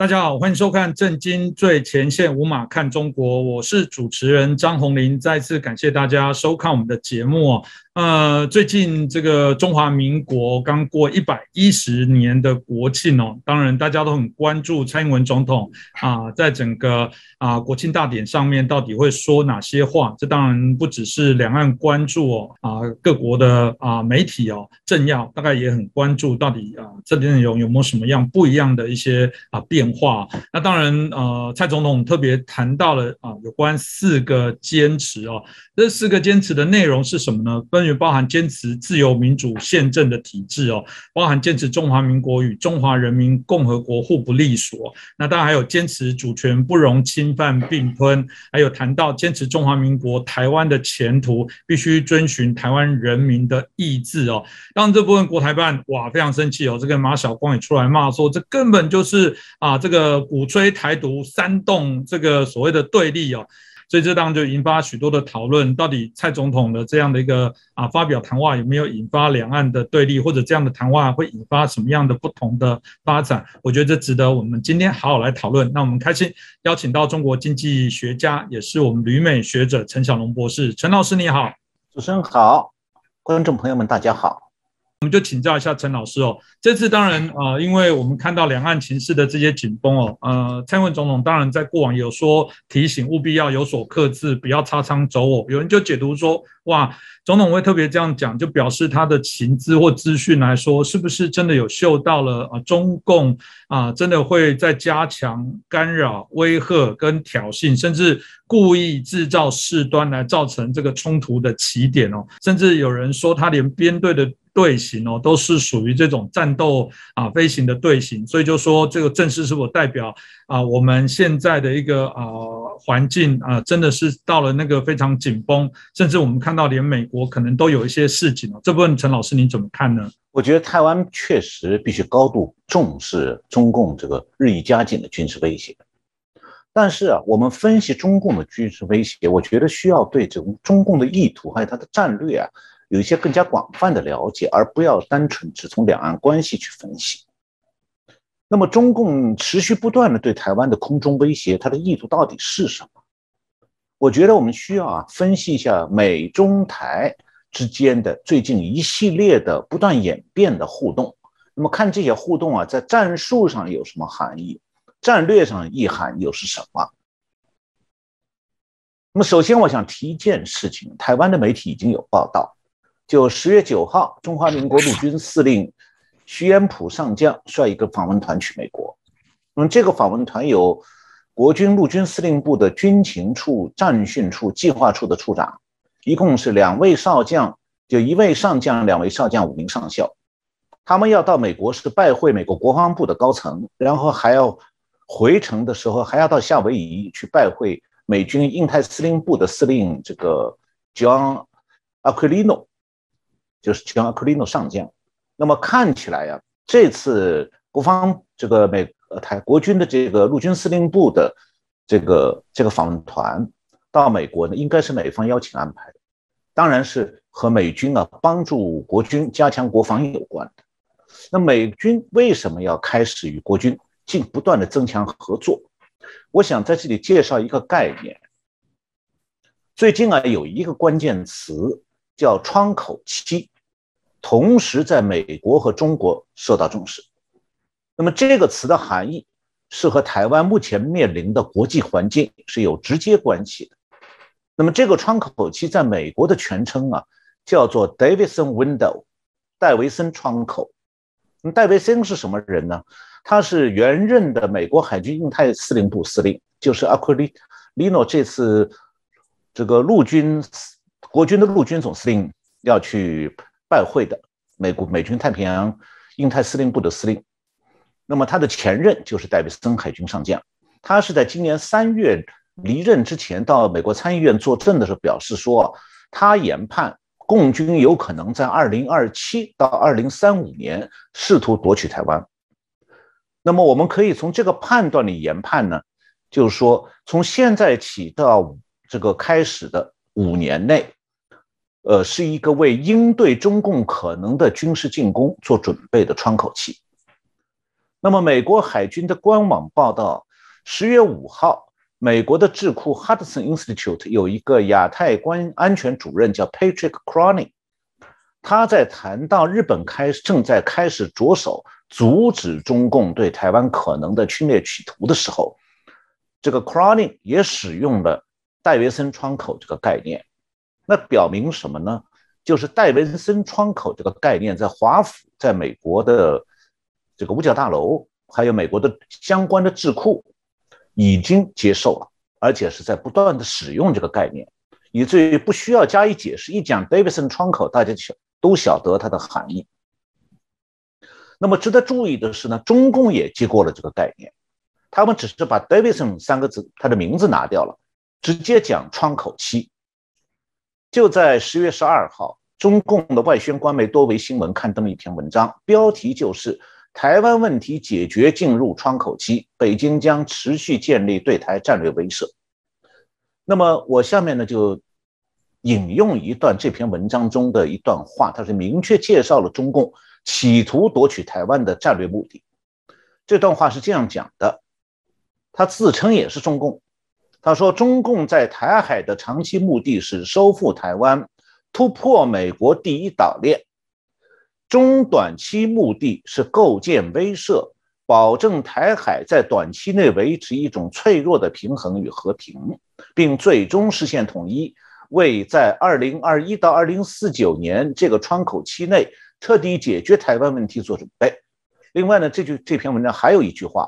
大家好，欢迎收看《震惊最前线》，无马看中国，我是主持人张宏林。再次感谢大家收看我们的节目哦。呃，最近这个中华民国刚过一百一十年的国庆哦，当然大家都很关注蔡英文总统啊，在整个啊国庆大典上面到底会说哪些话？这当然不只是两岸关注哦，啊各国的啊媒体哦政要大概也很关注，到底啊这内容有没有什么样不一样的一些啊变化？那当然呃，蔡总统特别谈到了啊有关四个坚持哦，这四个坚持的内容是什么呢？包含坚持自由民主宪政的体制哦，包含坚持中华民国与中华人民共和国互不隶属。那当然还有坚持主权不容侵犯并吞，还有谈到坚持中华民国台湾的前途必须遵循台湾人民的意志哦。当然这部分国台办哇非常生气哦，这个马晓光也出来骂说，这根本就是啊这个鼓吹台独煽动这个所谓的对立哦。所以这当然就引发许多的讨论，到底蔡总统的这样的一个啊发表谈话有没有引发两岸的对立，或者这样的谈话会引发什么样的不同的发展？我觉得这值得我们今天好好来讨论。那我们开心邀请到中国经济学家，也是我们旅美学者陈小龙博士，陈老师你好，主持人好，观众朋友们大家好。我们就请教一下陈老师哦。这次当然呃，因为我们看到两岸情势的这些紧绷哦，呃，蔡文总统当然在过往有说提醒务必要有所克制，不要擦枪走火。有人就解读说，哇，总统会特别这样讲，就表示他的情资或资讯来说，是不是真的有嗅到了啊？中共啊，真的会在加强干扰、威吓跟挑衅，甚至故意制造事端来造成这个冲突的起点哦。甚至有人说，他连编队的。队形哦，都是属于这种战斗啊飞行的队形，所以就说这个正式是否代表啊我们现在的一个啊环境啊真的是到了那个非常紧绷，甚至我们看到到连美国可能都有一些事情。这部分陈老师您怎么看呢？我觉得台湾确实必须高度重视中共这个日益加紧的军事威胁，但是啊，我们分析中共的军事威胁，我觉得需要对这种中共的意图还有它的战略啊。有一些更加广泛的了解，而不要单纯只从两岸关系去分析。那么，中共持续不断的对台湾的空中威胁，它的意图到底是什么？我觉得我们需要啊分析一下美中台之间的最近一系列的不断演变的互动。那么，看这些互动啊，在战术上有什么含义？战略上意涵又是什么？那么，首先我想提一件事情：台湾的媒体已经有报道。就十月九号，中华民国陆军司令徐延甫上将率一个访问团去美国。那么，这个访问团有国军陆军司令部的军情处、战训处、计划处的处长，一共是两位少将，就一位上将、两位少将、五名上校。他们要到美国是拜会美国国防部的高层，然后还要回程的时候还要到夏威夷去拜会美军印太司令部的司令这个 John Aquilino。就是 John Aquilino 上将，那么看起来呀，这次国防这个美呃台国军的这个陆军司令部的这个这个访问团到美国呢，应该是美方邀请安排的，当然是和美军啊帮助国军加强国防有关的。那美军为什么要开始与国军进不断的增强合作？我想在这里介绍一个概念，最近啊有一个关键词。叫窗口期，同时在美国和中国受到重视。那么这个词的含义是和台湾目前面临的国际环境是有直接关系的。那么这个窗口期在美国的全称啊叫做 Davidson Window，戴维森窗口。那戴维森是什么人呢？他是原任的美国海军印太司令部司令，就是阿奎利利诺这次这个陆军。国军的陆军总司令要去拜会的美国美军太平洋印太司令部的司令，那么他的前任就是戴维森海军上将，他是在今年三月离任之前到美国参议院作证的时候表示说，他研判共军有可能在二零二七到二零三五年试图夺取台湾。那么我们可以从这个判断里研判呢，就是说从现在起到这个开始的。五年内，呃，是一个为应对中共可能的军事进攻做准备的窗口期。那么，美国海军的官网报道，十月五号，美国的智库 Hudson Institute 有一个亚太关安全主任叫 Patrick Cronin，他在谈到日本开正在开始着手阻止中共对台湾可能的侵略企图的时候，这个 Cronin 也使用了戴维森窗口这个概念。那表明什么呢？就是戴维森窗口这个概念在华府，在美国的这个五角大楼，还有美国的相关的智库已经接受了，而且是在不断的使用这个概念，以至于不需要加以解释，一讲戴维森窗口，大家晓都晓得它的含义。那么值得注意的是呢，中共也接过了这个概念，他们只是把戴维森三个字它的名字拿掉了，直接讲窗口期。就在十月十二号，中共的外宣官媒多维新闻刊登了一篇文章，标题就是“台湾问题解决进入窗口期，北京将持续建立对台战略威慑”。那么我下面呢就引用一段这篇文章中的一段话，它是明确介绍了中共企图夺取台湾的战略目的。这段话是这样讲的，他自称也是中共。他说：“中共在台海的长期目的是收复台湾，突破美国第一岛链；中短期目的是构建威慑，保证台海在短期内维持一种脆弱的平衡与和平，并最终实现统一，为在二零二一到二零四九年这个窗口期内彻底解决台湾问题做准备。”另外呢，这句这篇文章还有一句话，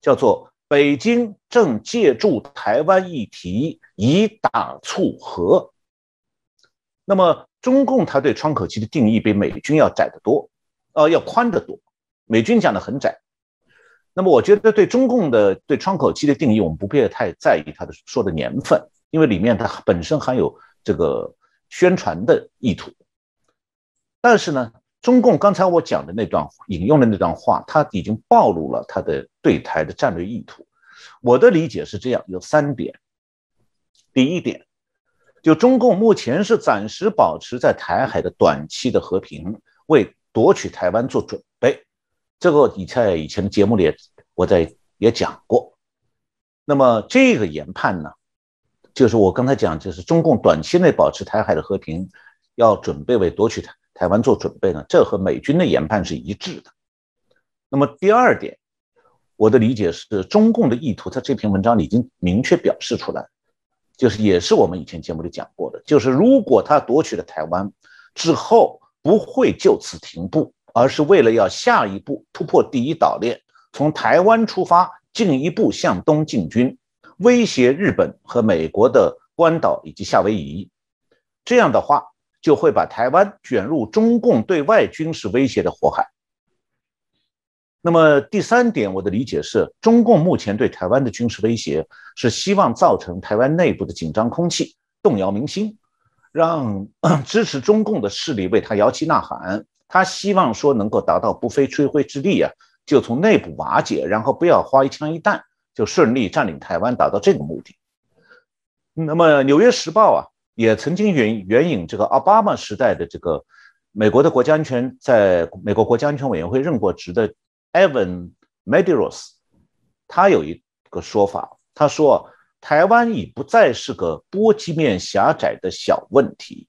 叫做。北京正借助台湾议题以打促和。那么，中共他对窗口期的定义比美军要窄得多，呃，要宽得多。美军讲的很窄。那么，我觉得对中共的对窗口期的定义，我们不必太在意他的说的年份，因为里面它本身含有这个宣传的意图。但是呢？中共刚才我讲的那段引用的那段话，他已经暴露了他的对台的战略意图。我的理解是这样，有三点。第一点，就中共目前是暂时保持在台海的短期的和平，为夺取台湾做准备。这个你在以前的节目里我在也讲过。那么这个研判呢，就是我刚才讲，就是中共短期内保持台海的和平，要准备为夺取台。台湾做准备呢？这和美军的研判是一致的。那么第二点，我的理解是中共的意图，在这篇文章里已经明确表示出来，就是也是我们以前节目里讲过的，就是如果他夺取了台湾之后，不会就此停步，而是为了要下一步突破第一岛链，从台湾出发，进一步向东进军，威胁日本和美国的关岛以及夏威夷。这样的话。就会把台湾卷入中共对外军事威胁的火海。那么第三点，我的理解是，中共目前对台湾的军事威胁是希望造成台湾内部的紧张空气，动摇民心，让 支持中共的势力为他摇旗呐喊。他希望说能够达到不费吹灰之力啊，就从内部瓦解，然后不要花一枪一弹就顺利占领台湾，达到这个目的。那么《纽约时报》啊。也曾经援援引这个奥巴马时代的这个美国的国家安全，在美国国家安全委员会任过职的 Evan Medeiros，他有一个说法，他说台湾已不再是个波及面狭窄的小问题，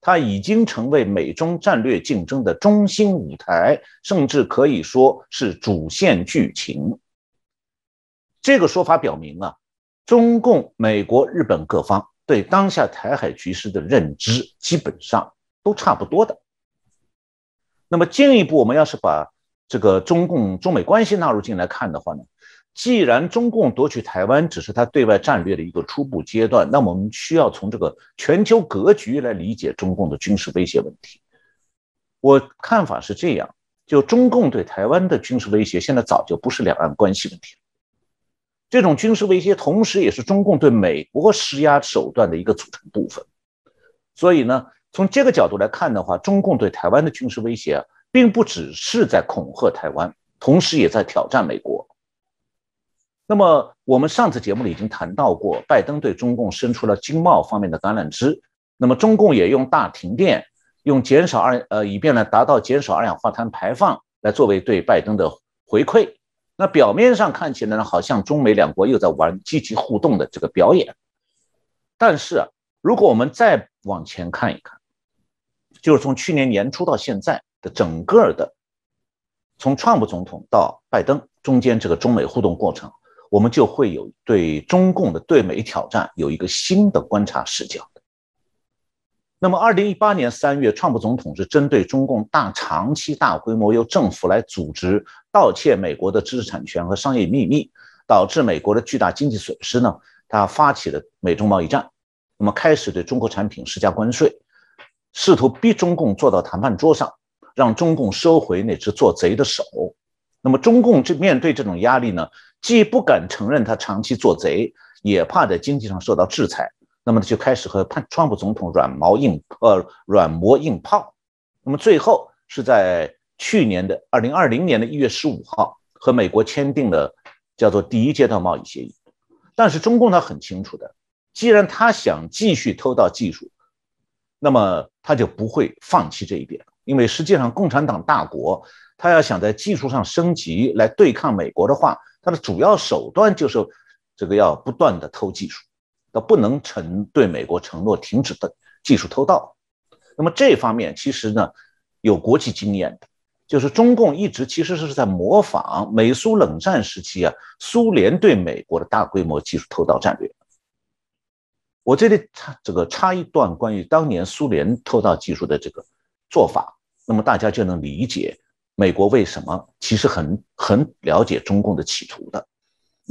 它已经成为美中战略竞争的中心舞台，甚至可以说是主线剧情。这个说法表明啊，中共、美国、日本各方。对当下台海局势的认知基本上都差不多的。那么进一步，我们要是把这个中共中美关系纳入进来看的话呢，既然中共夺取台湾只是他对外战略的一个初步阶段，那么我们需要从这个全球格局来理解中共的军事威胁问题。我看法是这样：就中共对台湾的军事威胁，现在早就不是两岸关系问题了。这种军事威胁，同时也是中共对美国施压手段的一个组成部分。所以呢，从这个角度来看的话，中共对台湾的军事威胁，并不只是在恐吓台湾，同时也在挑战美国。那么，我们上次节目里已经谈到过，拜登对中共伸出了经贸方面的橄榄枝。那么，中共也用大停电，用减少二呃，以便呢达到减少二氧化碳排放，来作为对拜登的回馈。那表面上看起来呢，好像中美两国又在玩积极互动的这个表演。但是啊，如果我们再往前看一看，就是从去年年初到现在整个的，从川普总统到拜登中间这个中美互动过程，我们就会有对中共的对美挑战有一个新的观察视角。那么，二零一八年三月，川普总统是针对中共大长期大规模由政府来组织盗窃美国的知识产权和商业秘密，导致美国的巨大经济损失呢，他发起了美中贸易战，那么开始对中国产品施加关税，试图逼中共坐到谈判桌上，让中共收回那只做贼的手。那么，中共这面对这种压力呢，既不敢承认他长期做贼，也怕在经济上受到制裁。那么就开始和川川普总统软毛硬呃软磨硬泡，那么最后是在去年的二零二零年的一月十五号和美国签订了叫做第一阶段贸易协议。但是中共他很清楚的，既然他想继续偷盗技术，那么他就不会放弃这一点，因为实际上共产党大国他要想在技术上升级来对抗美国的话，他的主要手段就是这个要不断的偷技术。他不能承对美国承诺停止的技术偷盗，那么这方面其实呢有国际经验的，就是中共一直其实是在模仿美苏冷战时期啊苏联对美国的大规模技术偷盗战略。我这里插这个插一段关于当年苏联偷盗技术的这个做法，那么大家就能理解美国为什么其实很很了解中共的企图的。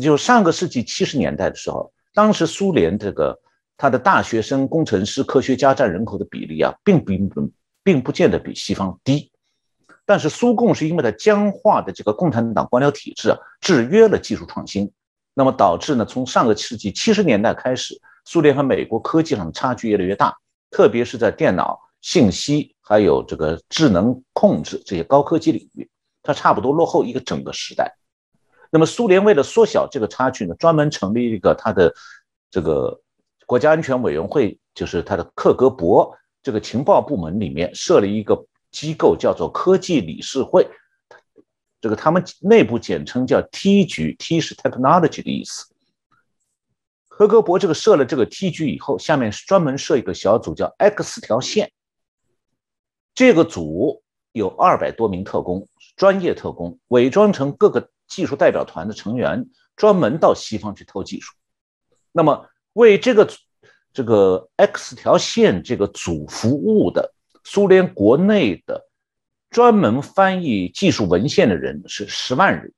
就上个世纪七十年代的时候。当时苏联这个他的大学生、工程师、科学家占人口的比例啊，并不并不见得比西方低，但是苏共是因为它僵化的这个共产党官僚体制啊，制约了技术创新，那么导致呢，从上个世纪七十年代开始，苏联和美国科技上的差距越来越大，特别是在电脑、信息还有这个智能控制这些高科技领域，它差不多落后一个整个时代。那么苏联为了缩小这个差距呢，专门成立一个他的这个国家安全委员会，就是他的克格勃这个情报部门里面设了一个机构，叫做科技理事会。这个他们内部简称叫 T 局，T 是 technology 的意思。克格勃这个设了这个 T 局以后，下面是专门设一个小组叫 X 条线。这个组有二百多名特工，专业特工，伪装成各个。技术代表团的成员专门到西方去偷技术，那么为这个这个 X 条线这个组服务的苏联国内的专门翻译技术文献的人是十万人，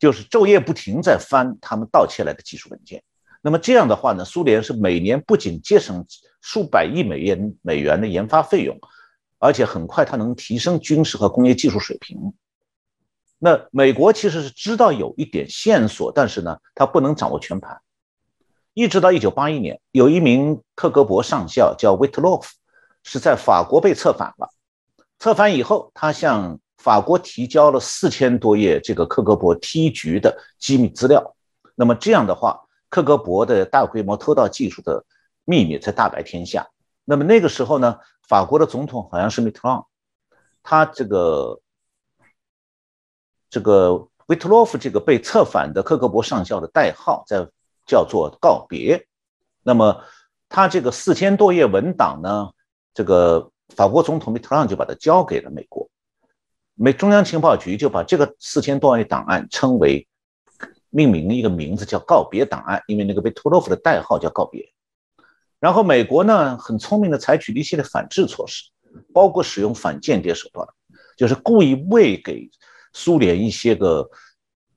就是昼夜不停在翻他们盗窃来的技术文件。那么这样的话呢，苏联是每年不仅节省数百亿美元美元的研发费用，而且很快它能提升军事和工业技术水平。那美国其实是知道有一点线索，但是呢，他不能掌握全盘。一直到一九八一年，有一名克格勃上校叫维特洛夫，是在法国被策反了。策反以后，他向法国提交了四千多页这个克格勃 T 局的机密资料。那么这样的话，克格勃的大规模偷盗技术的秘密才大白天下。那么那个时候呢，法国的总统好像是米特朗，他这个。这个维特洛夫这个被策反的克格勃上校的代号在叫做告别。那么他这个四千多页文档呢，这个法国总统米特朗就把它交给了美国，美中央情报局就把这个四千多页档案称为命名一个名字叫告别档案，因为那个维特洛夫的代号叫告别。然后美国呢很聪明的采取了一系列反制措施，包括使用反间谍手段，就是故意喂给。苏联一些个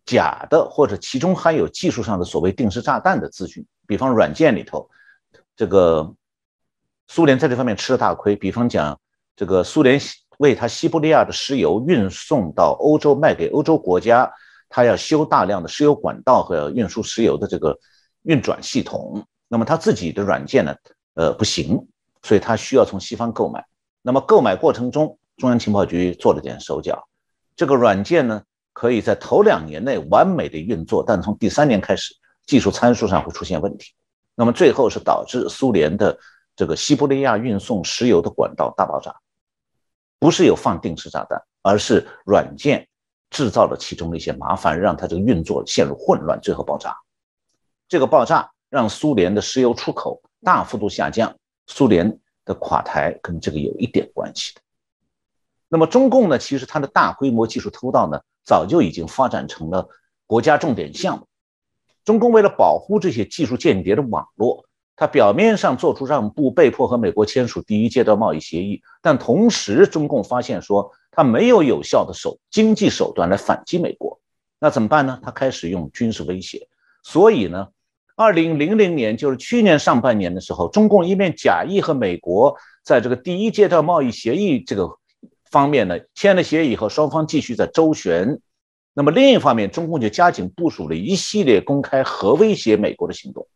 假的，或者其中含有技术上的所谓定时炸弹的资讯，比方软件里头，这个苏联在这方面吃了大亏。比方讲，这个苏联为他西伯利亚的石油运送到欧洲卖给欧洲国家，他要修大量的石油管道和运输石油的这个运转系统。那么他自己的软件呢，呃，不行，所以他需要从西方购买。那么购买过程中，中央情报局做了点手脚。这个软件呢，可以在头两年内完美的运作，但从第三年开始，技术参数上会出现问题。那么最后是导致苏联的这个西伯利亚运送石油的管道大爆炸，不是有放定时炸弹，而是软件制造了其中的一些麻烦，让它这个运作陷入混乱，最后爆炸。这个爆炸让苏联的石油出口大幅度下降，苏联的垮台跟这个有一点关系的。那么中共呢，其实它的大规模技术偷盗呢，早就已经发展成了国家重点项目。中共为了保护这些技术间谍的网络，它表面上做出让步，被迫和美国签署第一阶段贸易协议，但同时中共发现说他没有有效的手经济手段来反击美国，那怎么办呢？他开始用军事威胁。所以呢？二零零零年，就是去年上半年的时候，中共一面假意和美国在这个第一阶段贸易协议这个方面呢签了协议以后，双方继续在周旋。那么另一方面，中共就加紧部署了一系列公开核威胁美国的行动。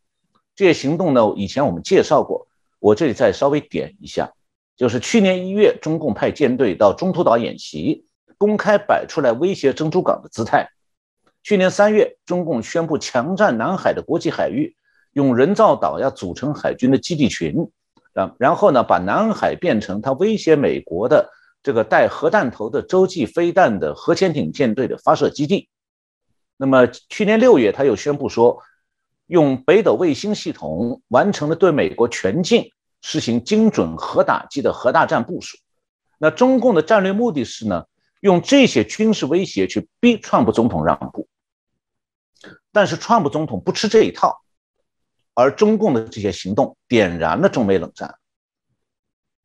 这些行动呢，以前我们介绍过，我这里再稍微点一下，就是去年一月，中共派舰队到中途岛演习，公开摆出来威胁珍珠港的姿态。去年三月，中共宣布强占南海的国际海域，用人造岛要组成海军的基地群，啊，然后呢，把南海变成他威胁美国的这个带核弹头的洲际飞弹的核潜艇舰队的发射基地。那么去年六月，他又宣布说，用北斗卫星系统完成了对美国全境实行精准核打击的核大战部署。那中共的战略目的是呢，用这些军事威胁去逼川普总统让步。但是，川普总统不吃这一套，而中共的这些行动点燃了中美冷战。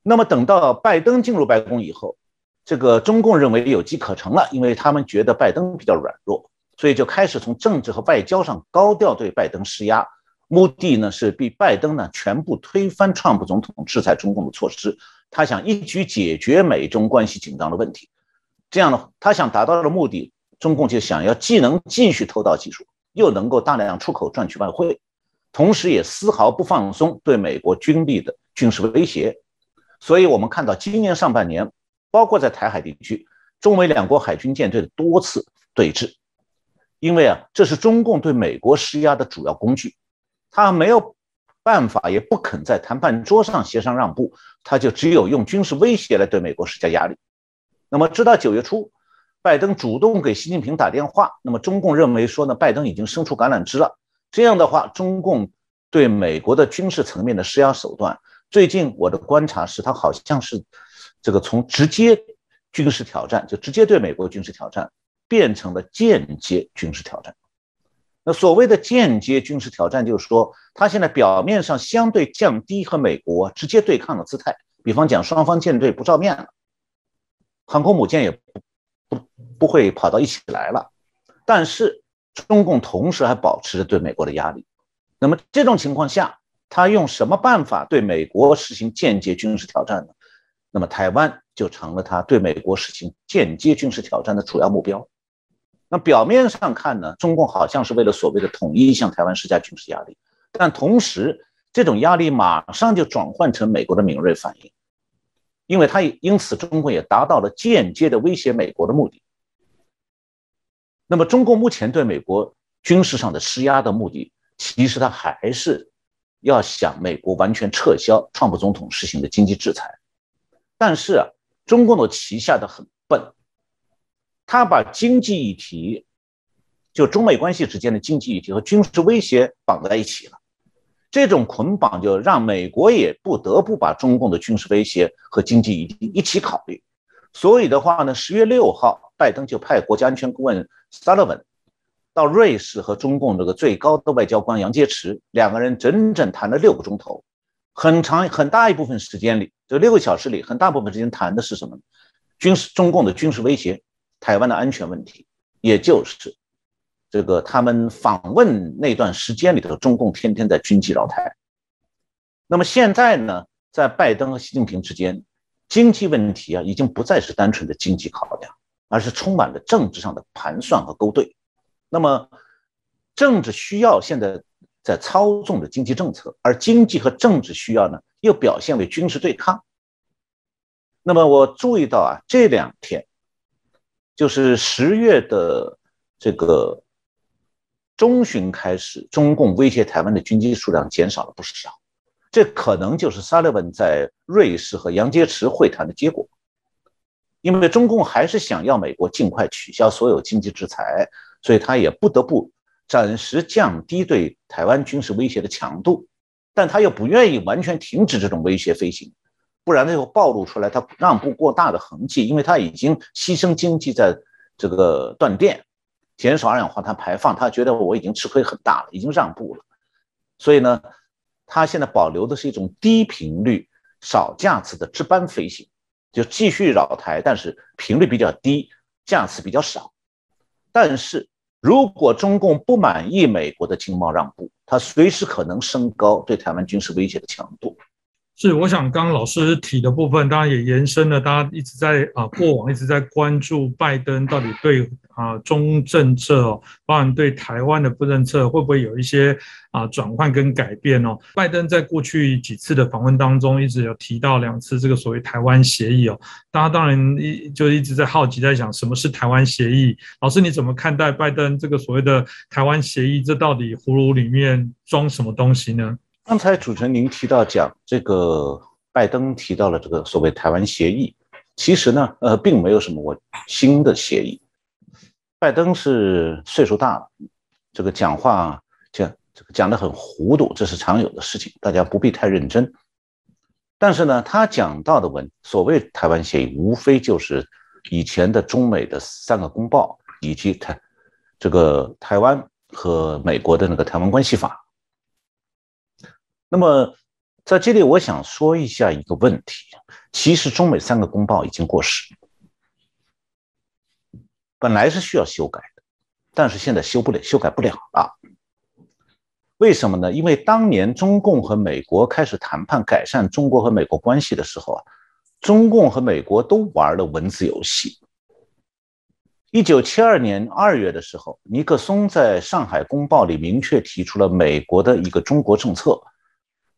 那么，等到拜登进入白宫以后，这个中共认为有机可乘了，因为他们觉得拜登比较软弱，所以就开始从政治和外交上高调对拜登施压，目的呢是逼拜登呢全部推翻川普总统制裁中共的措施，他想一举解决美中关系紧张的问题。这样呢，他想达到的目的，中共就想要既能继续偷盗技术。又能够大量出口赚取外汇，同时也丝毫不放松对美国军力的军事威胁。所以，我们看到今年上半年，包括在台海地区，中美两国海军舰队的多次对峙。因为啊，这是中共对美国施压的主要工具，他没有办法，也不肯在谈判桌上协商让步，他就只有用军事威胁来对美国施加压力。那么，直到九月初。拜登主动给习近平打电话，那么中共认为说呢，拜登已经伸出橄榄枝了。这样的话，中共对美国的军事层面的施压手段，最近我的观察是，他好像是这个从直接军事挑战，就直接对美国军事挑战，变成了间接军事挑战。那所谓的间接军事挑战，就是说他现在表面上相对降低和美国直接对抗的姿态，比方讲双方舰队不照面了，航空母舰也不。不不会跑到一起来了，但是中共同时还保持着对美国的压力。那么这种情况下，他用什么办法对美国实行间接军事挑战呢？那么台湾就成了他对美国实行间接军事挑战的主要目标。那表面上看呢，中共好像是为了所谓的统一向台湾施加军事压力，但同时这种压力马上就转换成美国的敏锐反应。因为他也因此，中共也达到了间接的威胁美国的目的。那么，中共目前对美国军事上的施压的目的，其实他还是要想美国完全撤销川普总统实行的经济制裁。但是啊，中共的旗下的很，他把经济议题，就中美关系之间的经济议题和军事威胁绑在一起了。这种捆绑就让美国也不得不把中共的军事威胁和经济议题一起考虑。所以的话呢，十月六号，拜登就派国家安全顾问 Sullivan 到瑞士和中共这个最高的外交官杨洁篪两个人整整谈了六个钟头，很长很大一部分时间里，这六个小时里，很大部分时间谈的是什么？军事中共的军事威胁，台湾的安全问题，也就是。这个他们访问那段时间里头，中共天天在军机扰台。那么现在呢，在拜登和习近平之间，经济问题啊，已经不再是单纯的经济考量，而是充满了政治上的盘算和勾兑。那么，政治需要现在在操纵着经济政策，而经济和政治需要呢，又表现为军事对抗。那么我注意到啊，这两天就是十月的这个。中旬开始，中共威胁台湾的军机数量减少了不少，这可能就是沙利文在瑞士和杨洁篪会谈的结果。因为中共还是想要美国尽快取消所有经济制裁，所以他也不得不暂时降低对台湾军事威胁的强度，但他又不愿意完全停止这种威胁飞行，不然呢就暴露出来他让步过大的痕迹，因为他已经牺牲经济在这个断电，减少二氧化碳排放，他觉得我已经吃亏很大了，已经让步了，所以呢，他现在保留的是一种低频率、少架次的值班飞行。就继续扰台，但是频率比较低，架次比较少。但是如果中共不满意美国的经贸让步，它随时可能升高对台湾军事威胁的强度。是，我想刚刚老师提的部分，当然也延伸了，大家一直在啊过往一直在关注拜登到底对啊中政策，哦包含对台湾的不政策会不会有一些啊转换跟改变哦。拜登在过去几次的访问当中，一直有提到两次这个所谓台湾协议哦，大家当然一就一直在好奇在想什么是台湾协议。老师你怎么看待拜登这个所谓的台湾协议？这到底葫芦里面装什么东西呢？刚才主持人您提到讲这个拜登提到了这个所谓台湾协议，其实呢，呃，并没有什么我新的协议。拜登是岁数大了，这个讲话讲这个讲的很糊涂，这是常有的事情，大家不必太认真。但是呢，他讲到的文所谓台湾协议，无非就是以前的中美的三个公报，以及台这个台湾和美国的那个台湾关系法。那么，在这里我想说一下一个问题：其实中美三个公报已经过时，本来是需要修改的，但是现在修不了，修改不了了。为什么呢？因为当年中共和美国开始谈判改善中国和美国关系的时候啊，中共和美国都玩了文字游戏。一九七二年二月的时候，尼克松在上海公报里明确提出了美国的一个中国政策。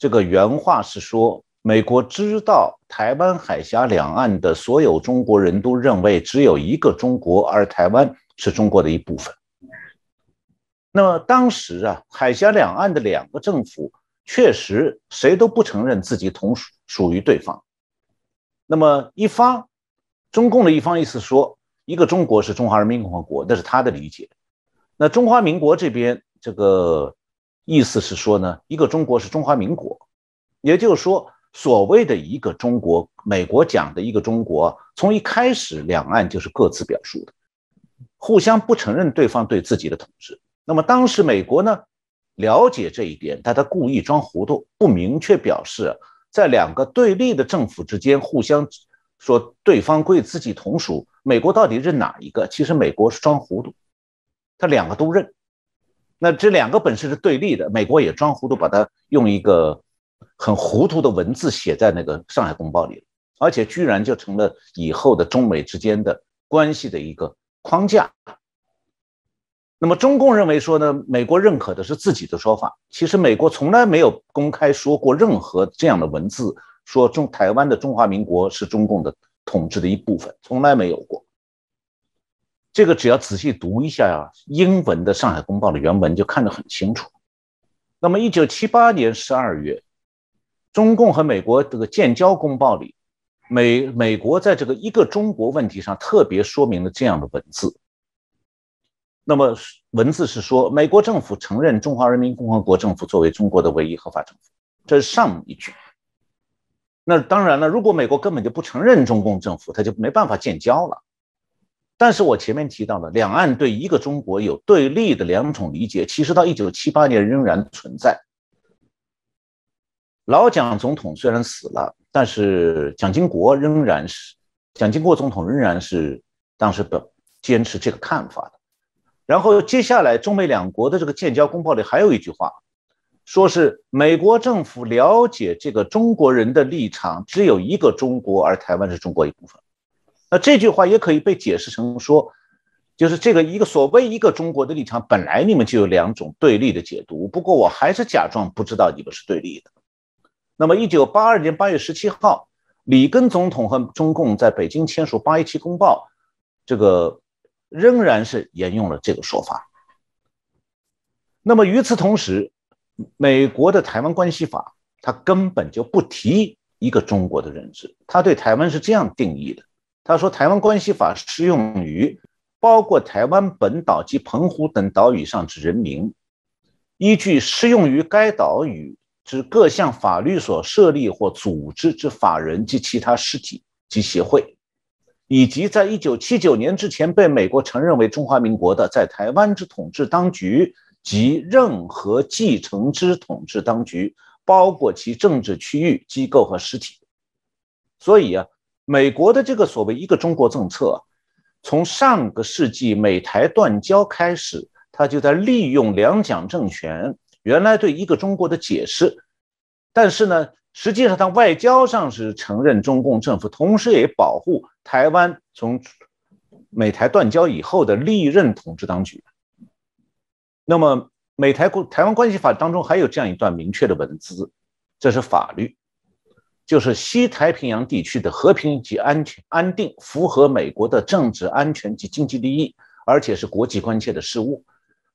这个原话是说，美国知道台湾海峡两岸的所有中国人都认为只有一个中国，而台湾是中国的一部分。那么当时啊，海峡两岸的两个政府确实谁都不承认自己同属属于对方。那么一方，中共的一方意思说，一个中国是中华人民共和国，那是他的理解。那中华民国这边这个。意思是说呢，一个中国是中华民国，也就是说，所谓的一个中国，美国讲的一个中国，从一开始两岸就是各自表述的，互相不承认对方对自己的统治。那么当时美国呢，了解这一点，但他故意装糊涂，不明确表示在两个对立的政府之间互相说对方归自己同属，美国到底认哪一个？其实美国是装糊涂，他两个都认。那这两个本身是对立的，美国也装糊涂，把它用一个很糊涂的文字写在那个《上海公报》里而且居然就成了以后的中美之间的关系的一个框架。那么中共认为说呢，美国认可的是自己的说法，其实美国从来没有公开说过任何这样的文字，说中台湾的中华民国是中共的统治的一部分，从来没有过。这个只要仔细读一下呀，英文的《上海公报》的原文就看得很清楚。那么，一九七八年十二月，中共和美国这个建交公报里，美美国在这个一个中国问题上特别说明了这样的文字。那么，文字是说，美国政府承认中华人民共和国政府作为中国的唯一合法政府，这是上一句。那当然了，如果美国根本就不承认中共政府，他就没办法建交了。但是我前面提到的，两岸对一个中国有对立的两种理解，其实到一九七八年仍然存在。老蒋总统虽然死了，但是蒋经国仍然是蒋经国总统仍然是当时的坚持这个看法的。然后接下来中美两国的这个建交公报里还有一句话，说是美国政府了解这个中国人的立场，只有一个中国，而台湾是中国一部分。那这句话也可以被解释成说，就是这个一个所谓一个中国的立场，本来你们就有两种对立的解读。不过我还是假装不知道你们是对立的。那么，一九八二年八月十七号，里根总统和中共在北京签署八一七公报，这个仍然是沿用了这个说法。那么与此同时，美国的台湾关系法，它根本就不提一个中国的认知，它对台湾是这样定义的。他说，《台湾关系法》适用于包括台湾本岛及澎湖等岛屿上之人民，依据适用于该岛屿之各项法律所设立或组织之法人及其他实体及协会，以及在一九七九年之前被美国承认为中华民国的在台湾之统治当局及任何继承之统治当局，包括其政治区域、机构和实体。所以啊。美国的这个所谓“一个中国”政策，从上个世纪美台断交开始，他就在利用两蒋政权原来对“一个中国”的解释，但是呢，实际上他外交上是承认中共政府，同时也保护台湾从美台断交以后的历任统治当局。那么，美台关台湾关系法当中还有这样一段明确的文字，这是法律。就是西太平洋地区的和平及安全安定，符合美国的政治安全及经济利益，而且是国际关切的事务。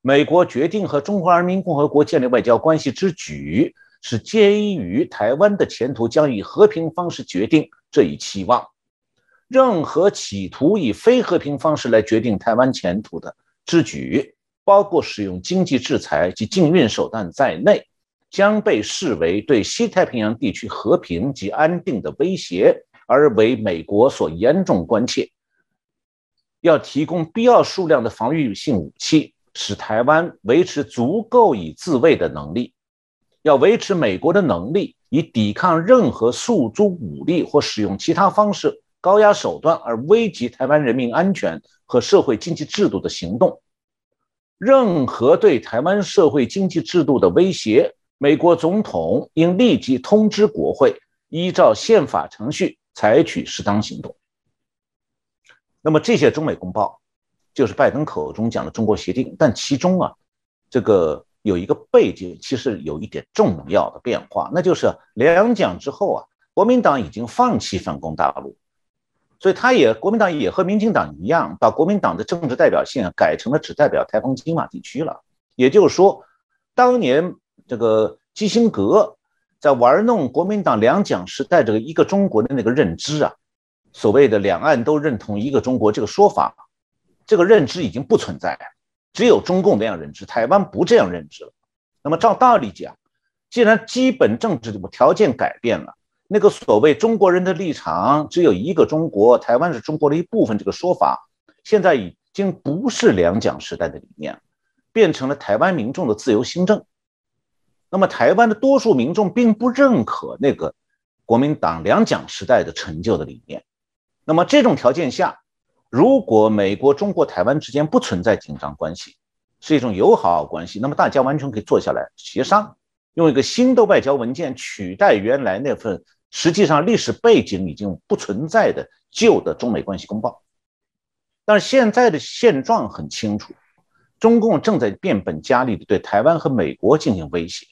美国决定和中华人民共和国建立外交关系之举，是基于台湾的前途将以和平方式决定这一期望。任何企图以非和平方式来决定台湾前途的之举，包括使用经济制裁及禁运手段在内。将被视为对西太平洋地区和平及安定的威胁，而为美国所严重关切。要提供必要数量的防御性武器，使台湾维持足够以自卫的能力。要维持美国的能力，以抵抗任何诉诸武力或使用其他方式高压手段而危及台湾人民安全和社会经济制度的行动。任何对台湾社会经济制度的威胁。美国总统应立即通知国会，依照宪法程序采取适当行动。那么这些中美公报，就是拜登口中讲的中国协定，但其中啊，这个有一个背景，其实有一点重要的变化，那就是两蒋之后啊，国民党已经放弃反攻大陆，所以他也国民党也和民进党一样，把国民党的政治代表性改成了只代表台风金马地区了。也就是说，当年。这个基辛格在玩弄国民党两蒋时代这个一个中国的那个认知啊，所谓的两岸都认同一个中国这个说法，这个认知已经不存在了，只有中共那样认知，台湾不这样认知了。那么照道理讲，既然基本政治条件改变了，那个所谓中国人的立场只有一个中国，台湾是中国的一部分这个说法，现在已经不是两蒋时代的理念，变成了台湾民众的自由新政。那么，台湾的多数民众并不认可那个国民党两蒋时代的成就的理念。那么，这种条件下，如果美国、中国、台湾之间不存在紧张关系，是一种友好关系，那么大家完全可以坐下来协商，用一个新的外交文件取代原来那份实际上历史背景已经不存在的旧的中美关系公报。但是现在的现状很清楚，中共正在变本加厉地对台湾和美国进行威胁。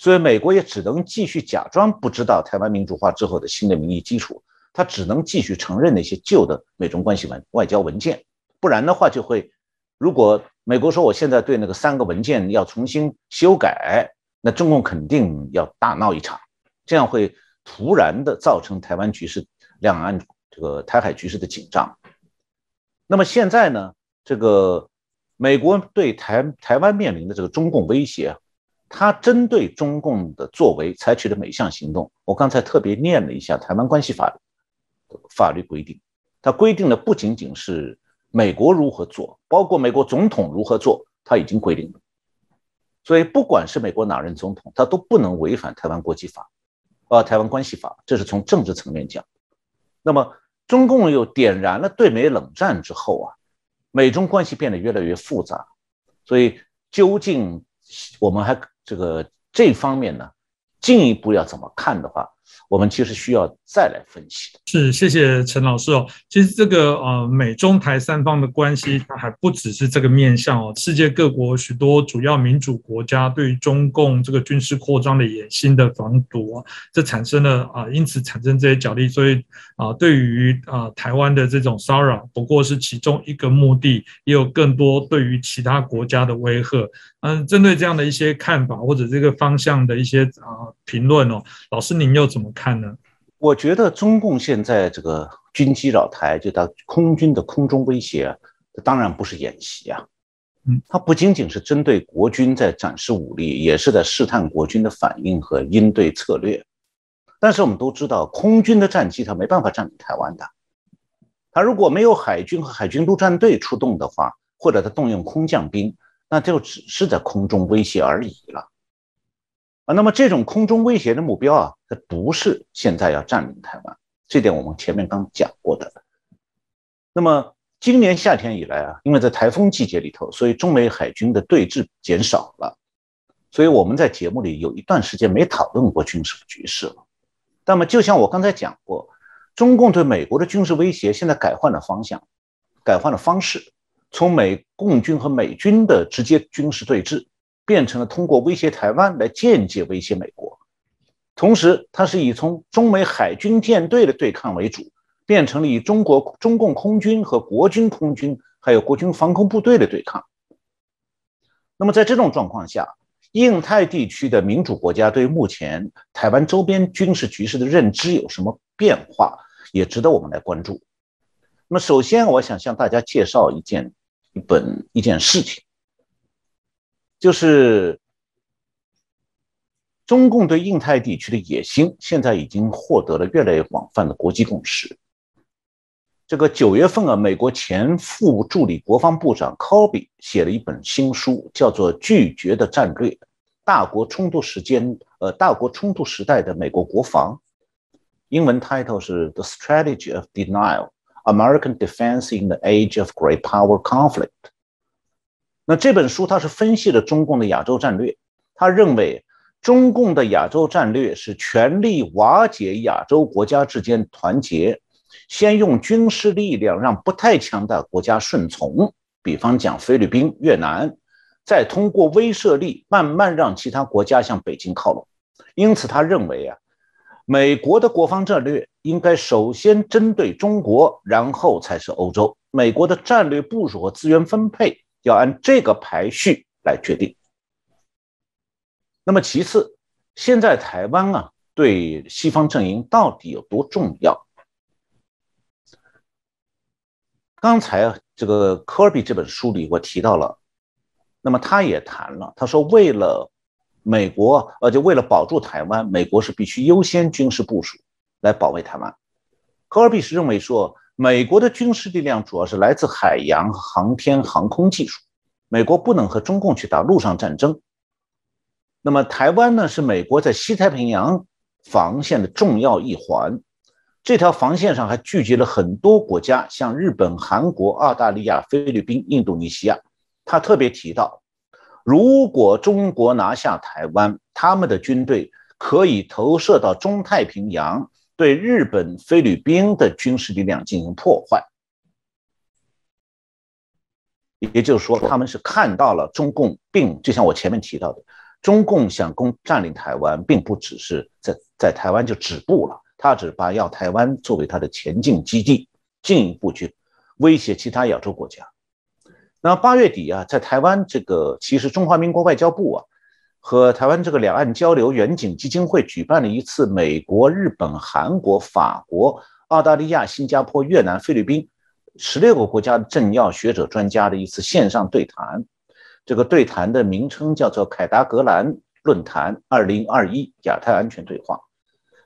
所以，美国也只能继续假装不知道台湾民主化之后的新的民意基础，他只能继续承认那些旧的美中关系文外交文件，不然的话就会，如果美国说我现在对那个三个文件要重新修改，那中共肯定要大闹一场，这样会突然的造成台湾局势、两岸这个台海局势的紧张。那么现在呢，这个美国对台台湾面临的这个中共威胁。他针对中共的作为采取的每项行动，我刚才特别念了一下《台湾关系法》法律规定，它规定的不仅仅是美国如何做，包括美国总统如何做，他已经规定了。所以，不管是美国哪任总统，他都不能违反《台湾国际法》啊，《台湾关系法》，这是从政治层面讲。那么，中共又点燃了对美冷战之后啊，美中关系变得越来越复杂。所以，究竟我们还？这个这方面呢，进一步要怎么看的话？我们其实需要再来分析是，谢谢陈老师哦。其实这个呃美中台三方的关系，它还不只是这个面向哦。世界各国许多主要民主国家对于中共这个军事扩张的野心的防堵啊，这产生了啊，因此产生这些角力。所以啊，对于啊台湾的这种骚扰，不过是其中一个目的，也有更多对于其他国家的威吓。嗯，针对这样的一些看法或者这个方向的一些啊评论哦，老师您又怎看呢？我觉得中共现在这个军机扰台，就到空军的空中威胁，这当然不是演习啊。嗯，它不仅仅是针对国军在展示武力，也是在试探国军的反应和应对策略。但是我们都知道，空军的战机它没办法占领台湾的。它如果没有海军和海军陆战队出动的话，或者它动用空降兵，那就只是在空中威胁而已了。那么这种空中威胁的目标啊，它不是现在要占领台湾，这点我们前面刚讲过的。那么今年夏天以来啊，因为在台风季节里头，所以中美海军的对峙减少了，所以我们在节目里有一段时间没讨论过军事局势了。那么就像我刚才讲过，中共对美国的军事威胁现在改换了方向，改换了方式，从美共军和美军的直接军事对峙，变成了通过威胁台湾来间接威胁美国。同时，它是以从中美海军舰队的对抗为主，变成了以中国中共空军和国军空军还有国军防空部队的对抗。那么在这种状况下，印太地区的民主国家对目前台湾周边军事局势的认知有什么变化，也值得我们来关注。那么，首先我想向大家介绍一件一本一件事情，就是中共对印太地区的野心，现在已经获得了越来越广泛的国际共识。这个九月份啊，美国前副助理国防部长科比写了一本新书，叫做《拒绝的战略：大国冲突时间呃大国冲突时代的美国国防》，英文 title 是《The Strategy of Denial: American Defense in the Age of Great Power Conflict》。那这本书它是分析了中共的亚洲战略，他认为中共的亚洲战略是全力瓦解亚洲国家之间团结。先用军事力量让不太强大国家顺从，比方讲菲律宾、越南，再通过威慑力慢慢让其他国家向北京靠拢。因此，他认为啊，美国的国防战略应该首先针对中国，然后才是欧洲。美国的战略部署和资源分配要按这个排序来决定。那么，其次，现在台湾啊，对西方阵营到底有多重要？刚才这个科比这本书里，我提到了，那么他也谈了，他说为了美国，呃，就为了保住台湾，美国是必须优先军事部署来保卫台湾。科尔比是认为说，美国的军事力量主要是来自海洋、航天、航空技术，美国不能和中共去打陆上战争。那么台湾呢，是美国在西太平洋防线的重要一环。这条防线上还聚集了很多国家，像日本、韩国、澳大利亚、菲律宾、印度尼西亚。他特别提到，如果中国拿下台湾，他们的军队可以投射到中太平洋，对日本、菲律宾的军事力量进行破坏。也就是说，他们是看到了中共，并就像我前面提到的，中共想攻占领台湾，并不只是在在台湾就止步了。他只把要台湾作为他的前进基地，进一步去威胁其他亚洲国家。那八月底啊，在台湾这个其实中华民国外交部啊和台湾这个两岸交流远景基金会举办了一次美国、日本、韩国、法国、澳大利亚、新加坡、越南、菲律宾十六个国家的政要、学者、专家的一次线上对谈。这个对谈的名称叫做凯达格兰论坛二零二一亚太安全对话。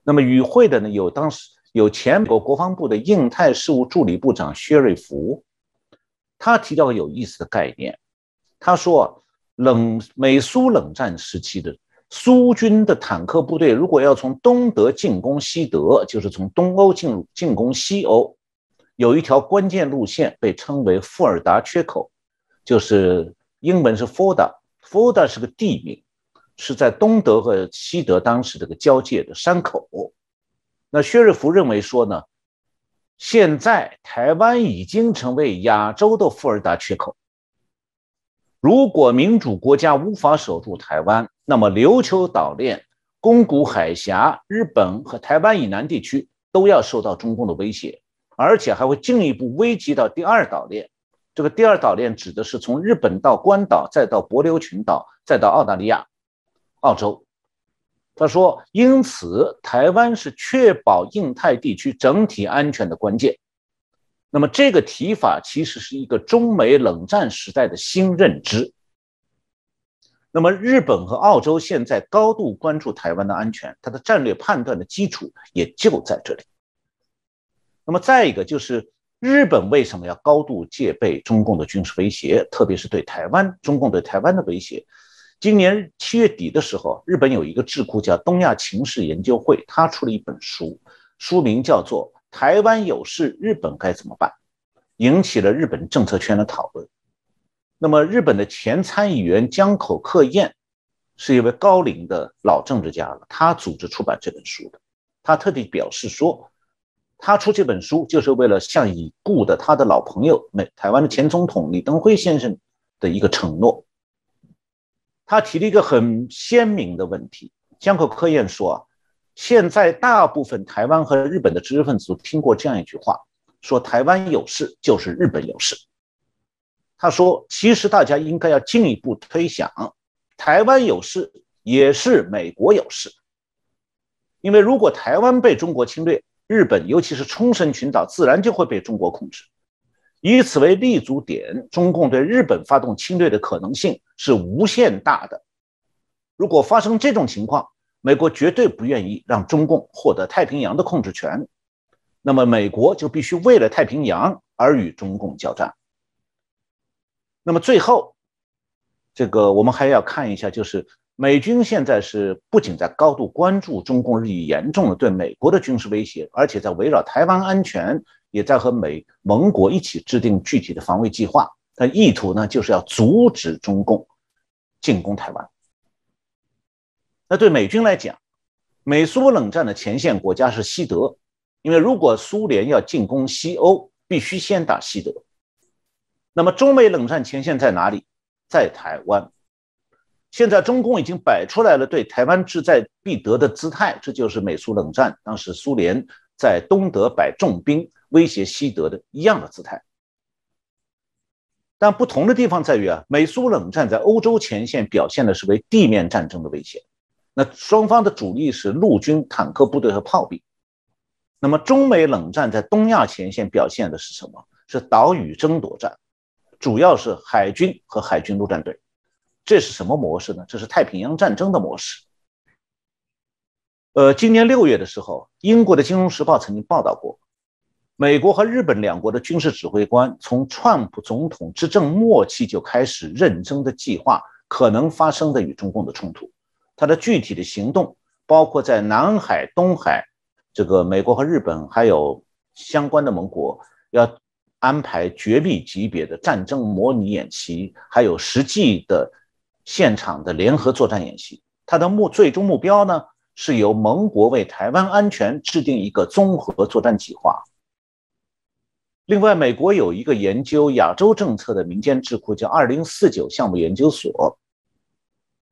那么与会的呢，有当时有前美国国防部的印太事务助理部长薛瑞福，他提到个有意思的概念，他说，冷美苏冷战时期的苏军的坦克部队，如果要从东德进攻西德，就是从东欧进入进攻西欧，有一条关键路线被称为富尔达缺口，就是英文是 Forda，Forda 是个地名。是在东德和西德当时这个交界的山口。那薛瑞福认为说呢，现在台湾已经成为亚洲的富尔达缺口。如果民主国家无法守住台湾，那么琉球岛链、宫古海峡、日本和台湾以南地区都要受到中共的威胁，而且还会进一步危及到第二岛链。这个第二岛链指的是从日本到关岛，再到帛琉群岛，再到澳大利亚。澳洲，他说：“因此，台湾是确保印太地区整体安全的关键。”那么，这个提法其实是一个中美冷战时代的新认知。那么，日本和澳洲现在高度关注台湾的安全，它的战略判断的基础也就在这里。那么，再一个就是日本为什么要高度戒备中共的军事威胁，特别是对台湾，中共对台湾的威胁？今年七月底的时候，日本有一个智库叫东亚情势研究会，他出了一本书，书名叫做《台湾有事，日本该怎么办》，引起了日本政策圈的讨论。那么，日本的前参议员江口克彦是一位高龄的老政治家了，他组织出版这本书的。他特地表示说，他出这本书就是为了向已故的他的老朋友美台湾的前总统李登辉先生的一个承诺。他提了一个很鲜明的问题。江口克彦说：“啊，现在大部分台湾和日本的知识分子都听过这样一句话，说台湾有事就是日本有事。”他说：“其实大家应该要进一步推想，台湾有事也是美国有事，因为如果台湾被中国侵略，日本尤其是冲绳群岛自然就会被中国控制。”以此为立足点，中共对日本发动侵略的可能性是无限大的。如果发生这种情况，美国绝对不愿意让中共获得太平洋的控制权，那么美国就必须为了太平洋而与中共交战。那么最后，这个我们还要看一下，就是美军现在是不仅在高度关注中共日益严重的对美国的军事威胁，而且在围绕台湾安全。也在和美盟国一起制定具体的防卫计划，但意图呢就是要阻止中共进攻台湾。那对美军来讲，美苏冷战的前线国家是西德，因为如果苏联要进攻西欧，必须先打西德。那么中美冷战前线在哪里？在台湾。现在中共已经摆出来了对台湾志在必得的姿态，这就是美苏冷战当时苏联在东德摆重兵。威胁西德的一样的姿态，但不同的地方在于啊，美苏冷战在欧洲前线表现的是为地面战争的威胁，那双方的主力是陆军、坦克部队和炮兵。那么中美冷战在东亚前线表现的是什么？是岛屿争夺战，主要是海军和海军陆战队。这是什么模式呢？这是太平洋战争的模式。呃，今年六月的时候，英国的《金融时报》曾经报道过。美国和日本两国的军事指挥官从川普总统执政末期就开始认真的计划可能发生的与中共的冲突。它的具体的行动包括在南海、东海，这个美国和日本还有相关的盟国要安排绝密级别的战争模拟演习，还有实际的现场的联合作战演习。它的目最终目标呢，是由盟国为台湾安全制定一个综合作战计划。另外，美国有一个研究亚洲政策的民间智库，叫二零四九项目研究所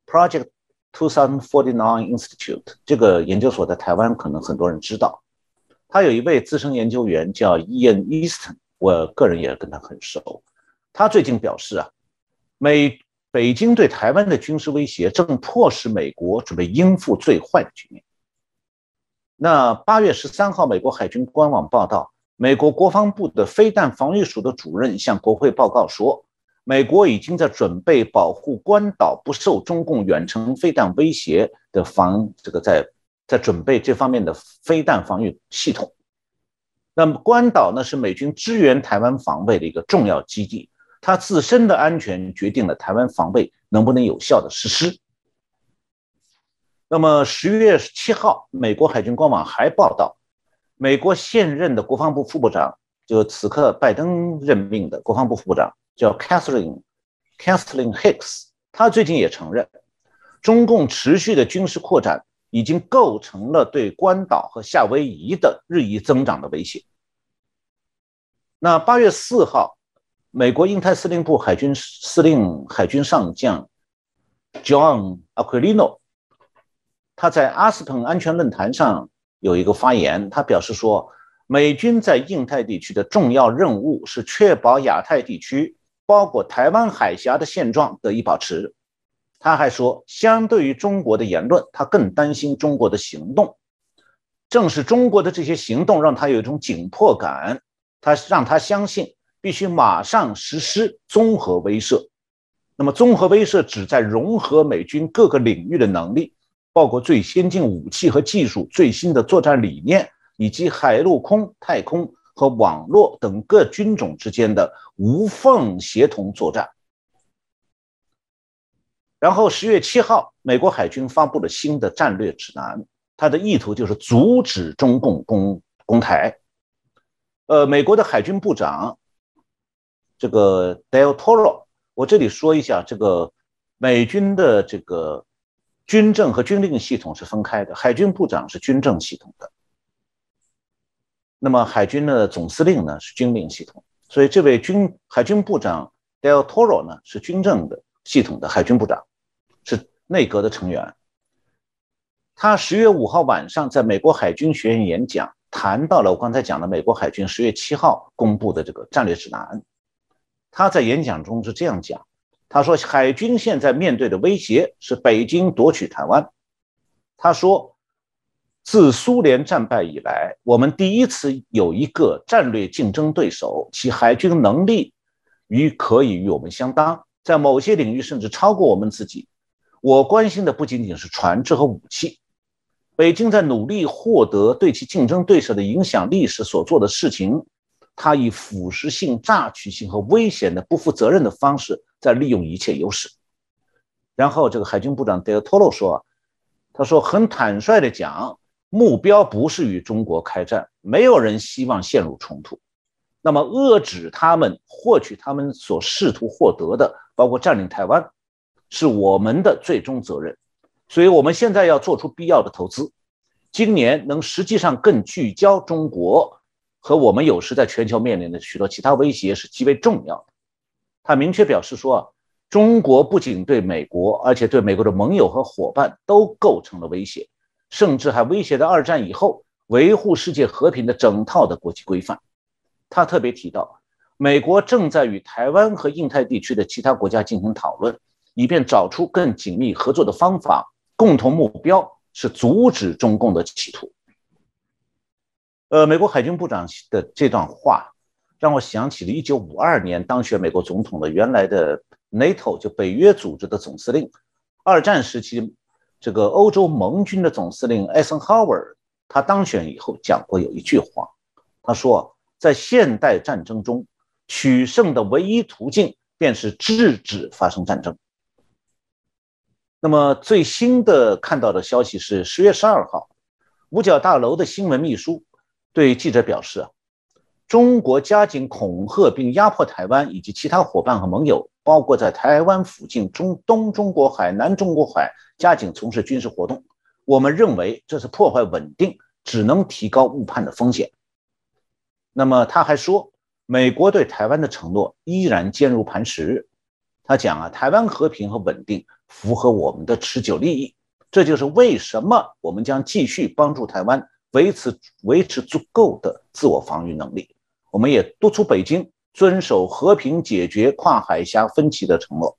（Project Two Thousand Forty Nine Institute）。这个研究所在台湾可能很多人知道。他有一位资深研究员叫 Ian Easton，我个人也跟他很熟。他最近表示啊，美北京对台湾的军事威胁正迫使美国准备应付最坏的局面。那八月十三号，美国海军官网报道。美国国防部的飞弹防御署的主任向国会报告说，美国已经在准备保护关岛不受中共远程飞弹威胁的防这个在在准备这方面的飞弹防御系统。那么关岛呢是美军支援台湾防卫的一个重要基地，它自身的安全决定了台湾防卫能不能有效的实施。那么十月七号，美国海军官网还报道。美国现任的国防部副部长，就此刻拜登任命的国防部副部长，叫 Catherine Catherine Hicks。他最近也承认，中共持续的军事扩展已经构成了对关岛和夏威夷的日益增长的威胁。那八月四号，美国印太司令部海军司令海军上将 John Aquilino，他在阿斯彭安全论坛上。有一个发言，他表示说，美军在印太地区的重要任务是确保亚太地区，包括台湾海峡的现状得以保持。他还说，相对于中国的言论，他更担心中国的行动。正是中国的这些行动让他有一种紧迫感，他让他相信必须马上实施综合威慑。那么，综合威慑旨在融合美军各个领域的能力，包括最先进武器和技术、最新的作战理念，以及海陆空、太空和网络等各军种之间的无缝协同作战。然后十月七号，美国海军发布了新的战略指南，它的意图就是阻止中共攻攻台。呃，美国的海军部长这个 Del Toro，我这里说一下，这个美军的这个军政和军令系统是分开的，海军部长是军政系统的，那么海军的总司令呢是军令系统，所以这位军海军部长 Del Toro 呢是军政的系统的海军部长。是内阁的成员。他十月五号晚上在美国海军学院演讲，谈到了我刚才讲的美国海军十月七号公布的这个战略指南。他在演讲中是这样讲：“他说，海军现在面对的威胁是北京夺取台湾。他说，自苏联战败以来，我们第一次有一个战略竞争对手，其海军能力与可以与我们相当，在某些领域甚至超过我们自己。”我关心的不仅仅是船只和武器，北京在努力获得对其竞争对手的影响力时所做的事情，他以腐蚀性、榨取性和危险的、不负责任的方式在利用一切优势。然后，这个海军部长德托洛说：“他说很坦率地讲，目标不是与中国开战，没有人希望陷入冲突。那么，遏制他们获取他们所试图获得的，包括占领台湾。”是我们的最终责任，所以我们现在要做出必要的投资。今年能实际上更聚焦中国和我们有时在全球面临的许多其他威胁是极为重要的。他明确表示说，中国不仅对美国，而且对美国的盟友和伙伴都构成了威胁，甚至还威胁到二战以后维护世界和平的整套的国际规范。他特别提到，美国正在与台湾和印太地区的其他国家进行讨论。以便找出更紧密合作的方法，共同目标是阻止中共的企图。呃，美国海军部长的这段话让我想起了1952年当选美国总统的原来的 NATO 就北约组织的总司令，二战时期这个欧洲盟军的总司令艾森豪威尔，他当选以后讲过有一句话，他说，在现代战争中取胜的唯一途径便是制止发生战争。那么最新的看到的消息是，十月十二号，五角大楼的新闻秘书对记者表示啊，中国加紧恐吓并压迫台湾以及其他伙伴和盟友，包括在台湾附近中东中国海、南中国海加紧从事军事活动。我们认为这是破坏稳定，只能提高误判的风险。那么他还说，美国对台湾的承诺依然坚如磐石。他讲啊，台湾和平和稳定。符合我们的持久利益，这就是为什么我们将继续帮助台湾维持维持足够的自我防御能力。我们也督促北京遵守和平解决跨海峡分歧的承诺。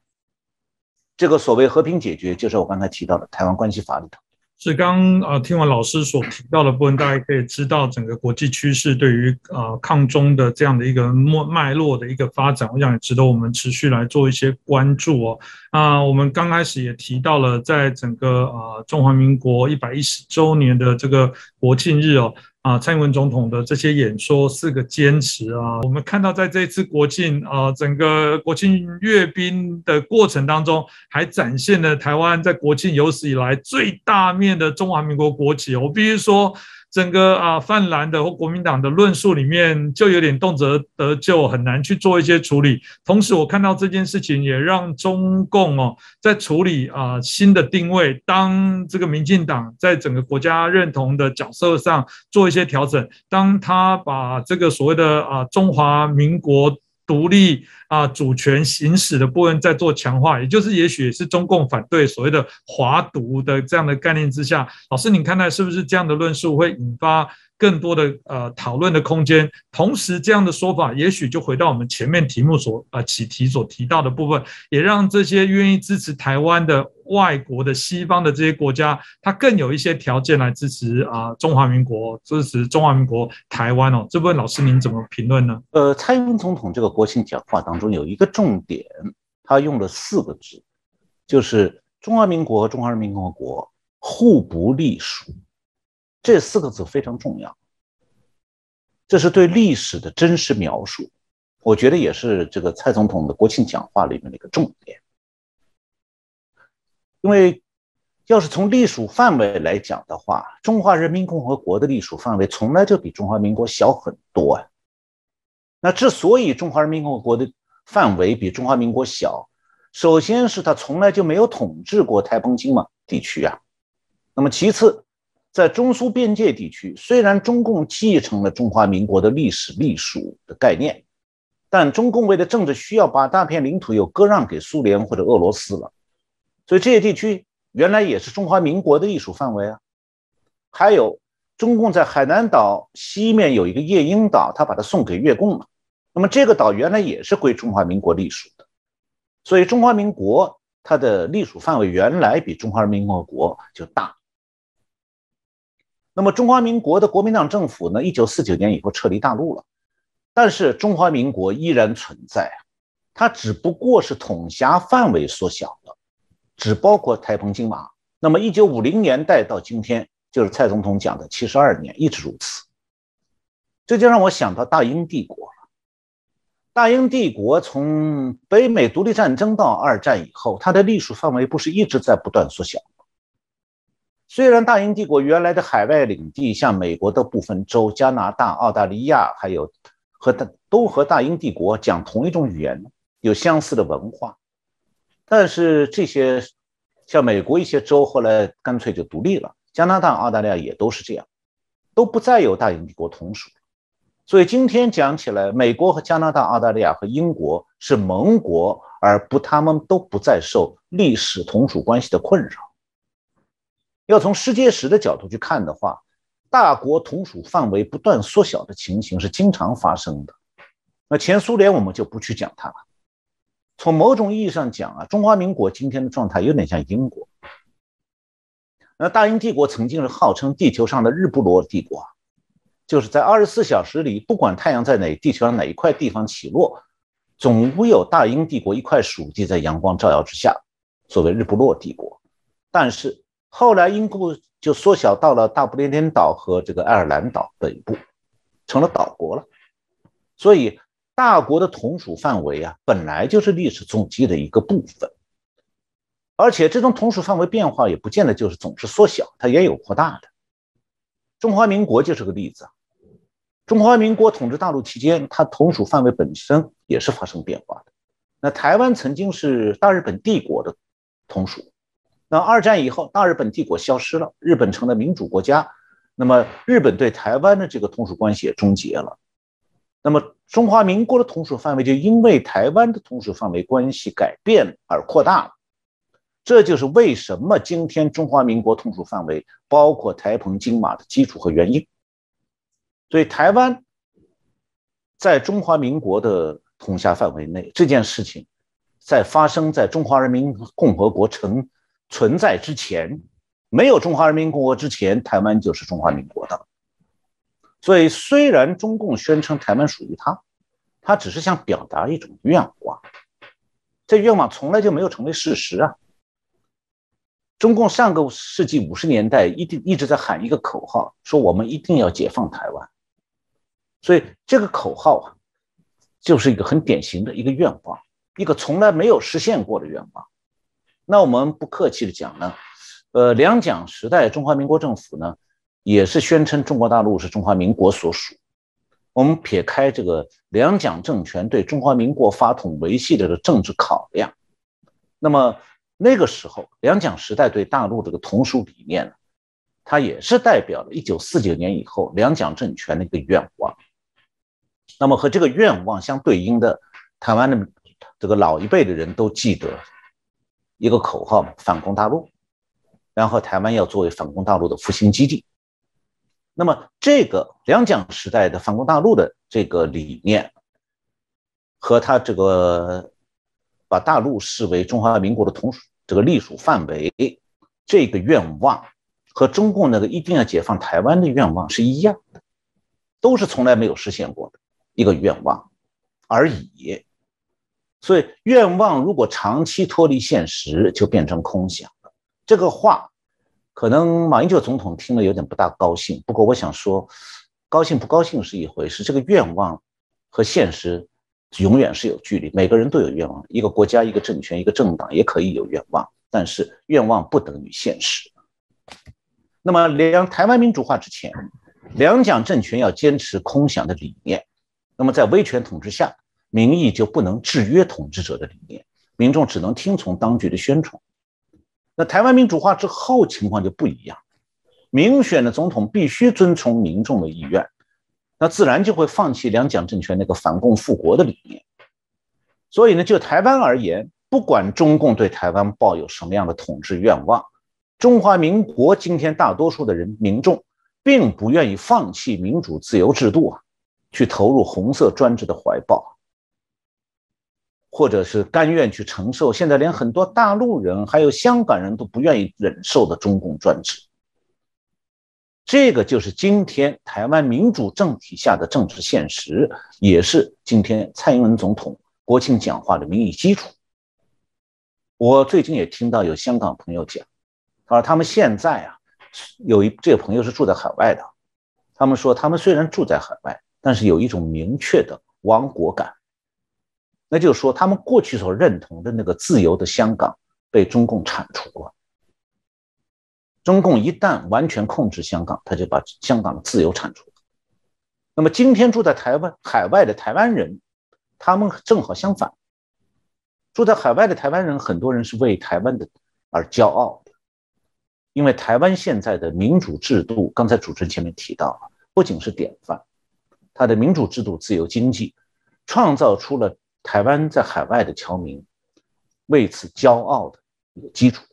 这个所谓和平解决，就是我刚才提到的台湾关系法里头。是刚呃听完老师所提到的部分，大家可以知道整个国际趋势对于呃抗中的这样的一个脉脉络的一个发展，我想也值得我们持续来做一些关注哦。啊，我们刚开始也提到了，在整个呃中华民国一百一十周年的这个国庆日哦。啊，蔡英文总统的这些演说，四个坚持啊，我们看到在这次国庆啊，整个国庆阅兵的过程当中，还展现了台湾在国庆有史以来最大面的中华民国国旗。我必须说。整个啊泛蓝的或国民党的论述里面，就有点动辄得咎，很难去做一些处理。同时，我看到这件事情也让中共哦，在处理啊新的定位，当这个民进党在整个国家认同的角色上做一些调整，当他把这个所谓的啊中华民国。独立啊，主权行使的部分在做强化，也就是也许是中共反对所谓的华独的这样的概念之下，老师，你看待是不是这样的论述会引发？更多的呃讨论的空间。同时，这样的说法也许就回到我们前面题目所呃起题所提到的部分，也让这些愿意支持台湾的外国的西方的这些国家，它更有一些条件来支持啊中华民国，支持中华民国台湾哦。这部分老师您怎么评论呢？呃，蔡英文总统这个国庆讲话当中有一个重点，他用了四个字，就是中华民国和中华人民共和国互不隶属。这四个字非常重要，这是对历史的真实描述，我觉得也是这个蔡总统的国庆讲话里面的一个重点。因为要是从隶属范围来讲的话，中华人民共和国的隶属范围从来就比中华民国小很多啊。那之所以中华人民共和国的范围比中华民国小，首先是他从来就没有统治过台澎金马地区啊，那么其次。在中苏边界地区，虽然中共继承了中华民国的历史隶属的概念，但中共为了政治需要，把大片领土又割让给苏联或者俄罗斯了，所以这些地区原来也是中华民国的隶属范围啊。还有，中共在海南岛西面有一个夜莺岛，他把它送给越共了，那么这个岛原来也是归中华民国隶属的，所以中华民国它的隶属范围原来比中华人民共和国就大。那么中华民国的国民党政府呢？一九四九年以后撤离大陆了，但是中华民国依然存在，它只不过是统辖范围缩小了，只包括台澎金马。那么一九五零年代到今天，就是蔡总统讲的七十二年，一直如此。这就让我想到大英帝国了。大英帝国从北美独立战争到二战以后，它的隶属范围不是一直在不断缩小？虽然大英帝国原来的海外领地，像美国的部分州、加拿大、澳大利亚，还有和大都和大英帝国讲同一种语言，有相似的文化，但是这些像美国一些州后来干脆就独立了，加拿大、澳大利亚也都是这样，都不再有大英帝国同属。所以今天讲起来，美国和加拿大、澳大利亚和英国是盟国，而不他们都不再受历史同属关系的困扰。要从世界史的角度去看的话，大国同属范围不断缩小的情形是经常发生的。那前苏联我们就不去讲它了。从某种意义上讲啊，中华民国今天的状态有点像英国。那大英帝国曾经是号称地球上的日不落帝国，就是在二十四小时里，不管太阳在哪地球上哪一块地方起落，总会有大英帝国一块属地在阳光照耀之下，所谓日不落帝国。但是后来，英国就缩小到了大不列颠岛和这个爱尔兰岛北部，成了岛国了。所以，大国的同属范围啊，本来就是历史总计的一个部分。而且，这种同属范围变化也不见得就是总是缩小，它也有扩大的。中华民国就是个例子。中华民国统治大陆期间，它同属范围本身也是发生变化的。那台湾曾经是大日本帝国的同属。那二战以后，大日本帝国消失了，日本成了民主国家，那么日本对台湾的这个同属关系也终结了。那么中华民国的同属范围就因为台湾的同属范围关系改变而扩大了。这就是为什么今天中华民国同属范围包括台澎金马的基础和原因。所以台湾在中华民国的统辖范围内这件事情，在发生在中华人民共和国成。存在之前，没有中华人民共和国之前，台湾就是中华民国的。所以，虽然中共宣称台湾属于他，他只是想表达一种愿望，这愿望从来就没有成为事实啊。中共上个世纪五十年代一定一直在喊一个口号，说我们一定要解放台湾。所以，这个口号啊，就是一个很典型的一个愿望，一个从来没有实现过的愿望。那我们不客气的讲呢，呃，两蒋时代中华民国政府呢，也是宣称中国大陆是中华民国所属。我们撇开这个两蒋政权对中华民国法统维系的政治考量，那么那个时候两蒋时代对大陆这个同属理念呢，它也是代表了1949年以后两蒋政权的一个愿望。那么和这个愿望相对应的，台湾的这个老一辈的人都记得。一个口号嘛，反攻大陆，然后台湾要作为反攻大陆的复兴基地。那么这个两蒋时代的反攻大陆的这个理念，和他这个把大陆视为中华民国的同属这个隶属范围，这个愿望和中共那个一定要解放台湾的愿望是一样的，都是从来没有实现过的一个愿望而已。所以，愿望如果长期脱离现实，就变成空想了。这个话，可能马英九总统听了有点不大高兴。不过，我想说，高兴不高兴是一回事，这个愿望和现实永远是有距离。每个人都有愿望，一个国家、一个政权、一个政党也可以有愿望，但是愿望不等于现实。那么，两台湾民主化之前，两蒋政权要坚持空想的理念。那么，在威权统治下。民意就不能制约统治者的理念，民众只能听从当局的宣传。那台湾民主化之后情况就不一样，民选的总统必须遵从民众的意愿，那自然就会放弃两蒋政权那个反共复国的理念。所以呢，就台湾而言，不管中共对台湾抱有什么样的统治愿望，中华民国今天大多数的人民众并不愿意放弃民主自由制度啊，去投入红色专制的怀抱。或者是甘愿去承受，现在连很多大陆人还有香港人都不愿意忍受的中共专制，这个就是今天台湾民主政体下的政治现实，也是今天蔡英文总统国庆讲话的民意基础。我最近也听到有香港朋友讲，他说，他们现在啊，有一这个朋友是住在海外的，他们说他们虽然住在海外，但是有一种明确的亡国感。那就是说，他们过去所认同的那个自由的香港被中共铲除了。中共一旦完全控制香港，他就把香港的自由铲除了。那么，今天住在台湾海外的台湾人，他们正好相反。住在海外的台湾人，很多人是为台湾的而骄傲的，因为台湾现在的民主制度，刚才主持人前面提到，不仅是典范，它的民主制度、自由经济，创造出了。台湾在海外的侨民为此骄傲的一个基础，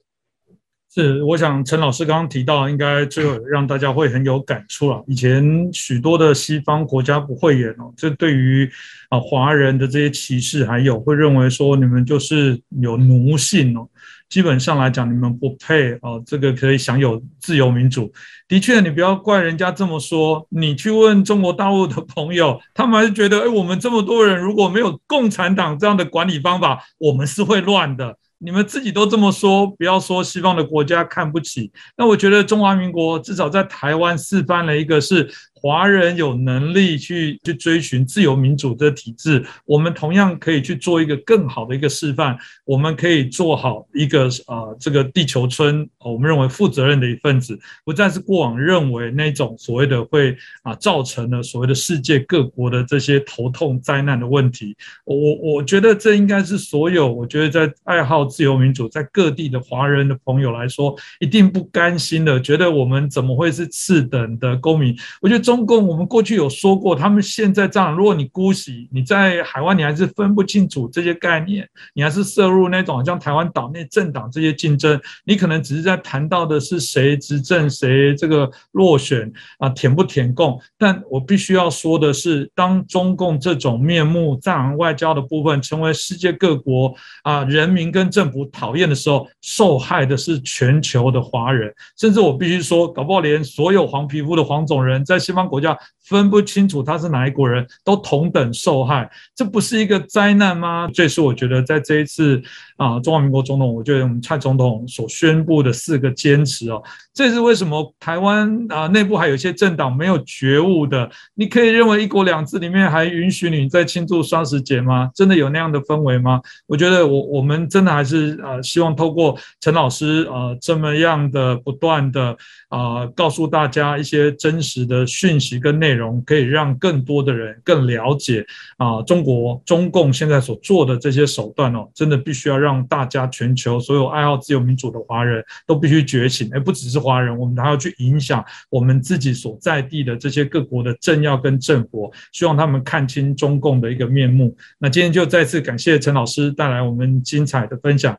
是我想陈老师刚刚提到，应该最后让大家会很有感触了。以前许多的西方国家不会演哦，这对于啊华人的这些歧视，还有会认为说你们就是有奴性哦。基本上来讲，你们不配哦，这个可以享有自由民主。的确，你不要怪人家这么说。你去问中国大陆的朋友，他们还是觉得，哎，我们这么多人，如果没有共产党这样的管理方法，我们是会乱的。你们自己都这么说，不要说西方的国家看不起。那我觉得中华民国至少在台湾示范了一个是。华人有能力去去追寻自由民主的体制，我们同样可以去做一个更好的一个示范。我们可以做好一个呃这个地球村，我们认为负责任的一份子，不再是过往认为那种所谓的会啊造成了所谓的世界各国的这些头痛灾难的问题。我我觉得这应该是所有我觉得在爱好自由民主在各地的华人的朋友来说，一定不甘心的，觉得我们怎么会是次等的公民？我觉得。中共，我们过去有说过，他们现在这样，如果你姑息，你在海外，你还是分不清楚这些概念，你还是涉入那种像台湾岛内政党这些竞争，你可能只是在谈到的是谁执政，谁这个落选啊，填不填共。但我必须要说的是，当中共这种面目藏外交的部分成为世界各国啊人民跟政府讨厌的时候，受害的是全球的华人，甚至我必须说，搞不好连所有黄皮肤的黄种人在西方。国家分不清楚他是哪一国人，都同等受害，这不是一个灾难吗？这是我觉得在这一次啊，中华民国总统，我觉得我们蔡总统所宣布的四个坚持哦，这是为什么台湾啊内部还有一些政党没有觉悟的？你可以认为一国两制里面还允许你在庆祝双十节吗？真的有那样的氛围吗？我觉得我我们真的还是呃希望透过陈老师呃这么样的不断的啊告诉大家一些真实的讯。息跟内容可以让更多的人更了解啊，中国中共现在所做的这些手段哦，真的必须要让让大家全球所有爱好自由民主的华人都必须觉醒，而不只是华人，我们还要去影响我们自己所在地的这些各国的政要跟政府，希望他们看清中共的一个面目。那今天就再次感谢陈老师带来我们精彩的分享，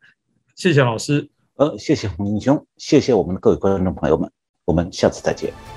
谢谢老师。呃，谢谢洪英兄，谢谢我们的各位观众朋友们，我们下次再见。